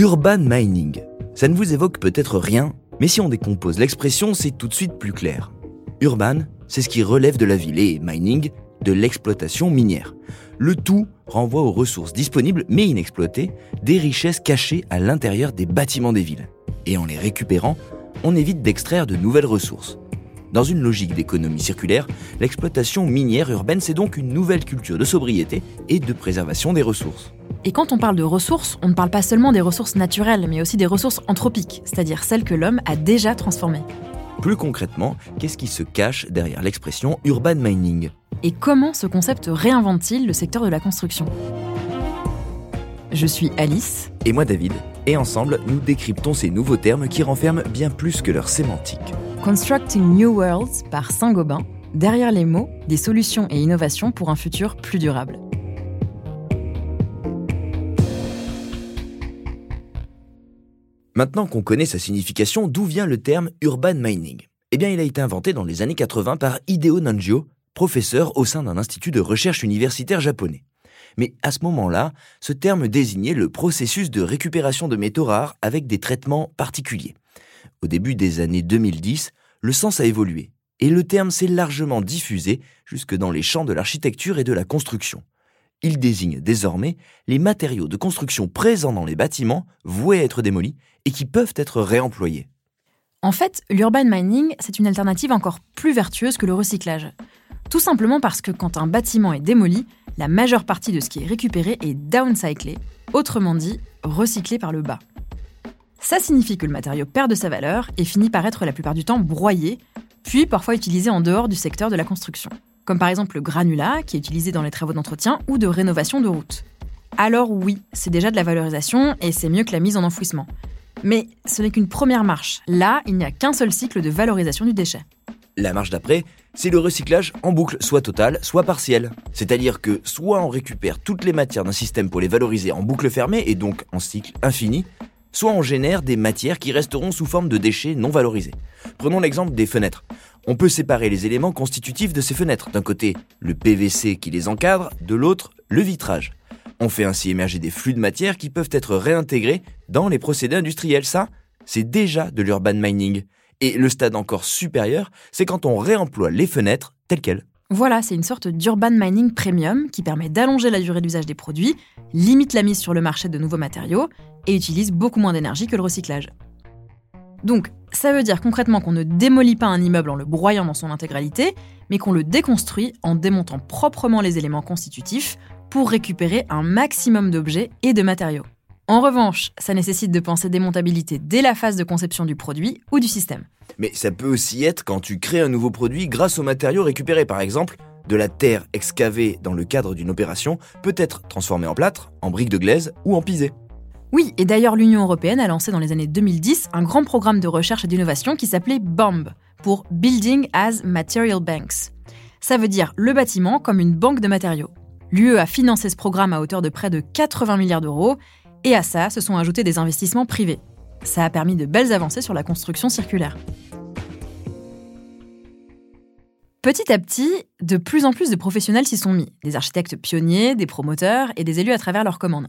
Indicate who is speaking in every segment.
Speaker 1: Urban mining. Ça ne vous évoque peut-être rien, mais si on décompose l'expression, c'est tout de suite plus clair. Urban, c'est ce qui relève de la ville et mining, de l'exploitation minière. Le tout renvoie aux ressources disponibles mais inexploitées, des richesses cachées à l'intérieur des bâtiments des villes. Et en les récupérant, on évite d'extraire de nouvelles ressources. Dans une logique d'économie circulaire, l'exploitation minière urbaine, c'est donc une nouvelle culture de sobriété et de préservation des ressources.
Speaker 2: Et quand on parle de ressources, on ne parle pas seulement des ressources naturelles, mais aussi des ressources anthropiques, c'est-à-dire celles que l'homme a déjà transformées.
Speaker 1: Plus concrètement, qu'est-ce qui se cache derrière l'expression urban mining
Speaker 2: Et comment ce concept réinvente-t-il le secteur de la construction? Je suis Alice.
Speaker 1: Et moi David. Et ensemble, nous décryptons ces nouveaux termes qui renferment bien plus que leur sémantique.
Speaker 2: Constructing New Worlds par Saint-Gobain, derrière les mots, des solutions et innovations pour un futur plus durable.
Speaker 1: Maintenant qu'on connaît sa signification, d'où vient le terme urban mining? Eh bien, il a été inventé dans les années 80 par Hideo Nanjio, professeur au sein d'un institut de recherche universitaire japonais. Mais à ce moment-là, ce terme désignait le processus de récupération de métaux rares avec des traitements particuliers. Au début des années 2010, le sens a évolué et le terme s'est largement diffusé jusque dans les champs de l'architecture et de la construction. Il désigne désormais les matériaux de construction présents dans les bâtiments voués à être démolis et qui peuvent être réemployés.
Speaker 2: En fait, l'urban mining, c'est une alternative encore plus vertueuse que le recyclage. Tout simplement parce que quand un bâtiment est démoli, la majeure partie de ce qui est récupéré est downcyclé, autrement dit, recyclé par le bas. Ça signifie que le matériau perd de sa valeur et finit par être la plupart du temps broyé, puis parfois utilisé en dehors du secteur de la construction, comme par exemple le granulat qui est utilisé dans les travaux d'entretien ou de rénovation de routes. Alors oui, c'est déjà de la valorisation et c'est mieux que la mise en enfouissement. Mais ce n'est qu'une première marche. Là, il n'y a qu'un seul cycle de valorisation du déchet.
Speaker 1: La marche d'après, c'est le recyclage en boucle, soit total, soit partiel. C'est-à-dire que soit on récupère toutes les matières d'un système pour les valoriser en boucle fermée et donc en cycle infini, soit on génère des matières qui resteront sous forme de déchets non valorisés. Prenons l'exemple des fenêtres. On peut séparer les éléments constitutifs de ces fenêtres. D'un côté, le PVC qui les encadre, de l'autre, le vitrage. On fait ainsi émerger des flux de matière qui peuvent être réintégrés dans les procédés industriels. Ça, c'est déjà de l'urban mining. Et le stade encore supérieur, c'est quand on réemploie les fenêtres telles quelles.
Speaker 2: Voilà, c'est une sorte d'urban mining premium qui permet d'allonger la durée d'usage des produits, limite la mise sur le marché de nouveaux matériaux et utilise beaucoup moins d'énergie que le recyclage. Donc, ça veut dire concrètement qu'on ne démolit pas un immeuble en le broyant dans son intégralité, mais qu'on le déconstruit en démontant proprement les éléments constitutifs pour récupérer un maximum d'objets et de matériaux. En revanche, ça nécessite de penser démontabilité dès la phase de conception du produit ou du système.
Speaker 1: Mais ça peut aussi être quand tu crées un nouveau produit grâce aux matériaux récupérés. Par exemple, de la terre excavée dans le cadre d'une opération peut être transformée en plâtre, en briques de glaise ou en pisé.
Speaker 2: Oui, et d'ailleurs l'Union européenne a lancé dans les années 2010 un grand programme de recherche et d'innovation qui s'appelait BAMB, pour Building as Material Banks. Ça veut dire le bâtiment comme une banque de matériaux. L'UE a financé ce programme à hauteur de près de 80 milliards d'euros et à ça se sont ajoutés des investissements privés. Ça a permis de belles avancées sur la construction circulaire. Petit à petit, de plus en plus de professionnels s'y sont mis, des architectes pionniers, des promoteurs et des élus à travers leurs commandes.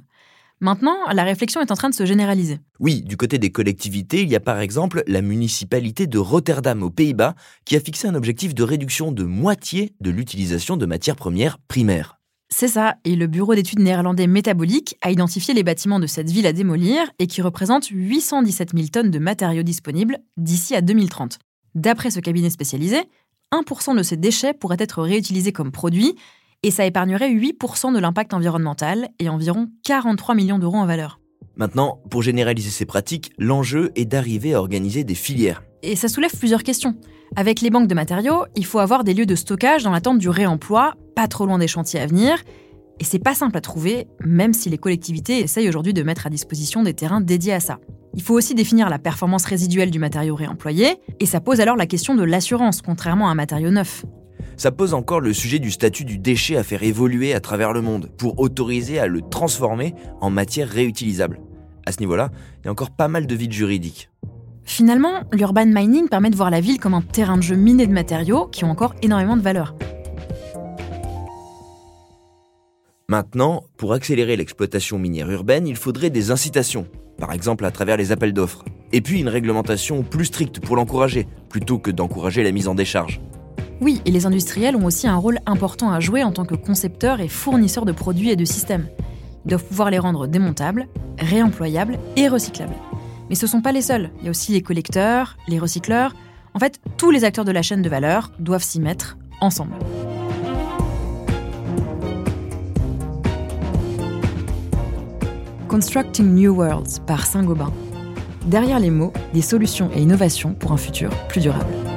Speaker 2: Maintenant, la réflexion est en train de se généraliser.
Speaker 1: Oui, du côté des collectivités, il y a par exemple la municipalité de Rotterdam aux Pays-Bas qui a fixé un objectif de réduction de moitié de l'utilisation de matières premières primaires.
Speaker 2: C'est ça, et le bureau d'études néerlandais métabolique a identifié les bâtiments de cette ville à démolir et qui représentent 817 000 tonnes de matériaux disponibles d'ici à 2030. D'après ce cabinet spécialisé, 1% de ces déchets pourraient être réutilisés comme produits et ça épargnerait 8% de l'impact environnemental et environ 43 millions d'euros en valeur.
Speaker 1: Maintenant, pour généraliser ces pratiques, l'enjeu est d'arriver à organiser des filières.
Speaker 2: Et ça soulève plusieurs questions. Avec les banques de matériaux, il faut avoir des lieux de stockage dans l'attente du réemploi, pas trop loin des chantiers à venir. Et c'est pas simple à trouver, même si les collectivités essayent aujourd'hui de mettre à disposition des terrains dédiés à ça. Il faut aussi définir la performance résiduelle du matériau réemployé, et ça pose alors la question de l'assurance, contrairement à un matériau neuf.
Speaker 1: Ça pose encore le sujet du statut du déchet à faire évoluer à travers le monde, pour autoriser à le transformer en matière réutilisable. À ce niveau-là, il y a encore pas mal de vides juridiques.
Speaker 2: Finalement, l'urban mining permet de voir la ville comme un terrain de jeu miné de matériaux qui ont encore énormément de valeur.
Speaker 1: Maintenant, pour accélérer l'exploitation minière urbaine, il faudrait des incitations, par exemple à travers les appels d'offres, et puis une réglementation plus stricte pour l'encourager, plutôt que d'encourager la mise en décharge.
Speaker 2: Oui, et les industriels ont aussi un rôle important à jouer en tant que concepteurs et fournisseurs de produits et de systèmes. Ils doivent pouvoir les rendre démontables, réemployables et recyclables. Mais ce ne sont pas les seuls. Il y a aussi les collecteurs, les recycleurs. En fait, tous les acteurs de la chaîne de valeur doivent s'y mettre ensemble. Constructing New Worlds par Saint-Gobain. Derrière les mots, des solutions et innovations pour un futur plus durable.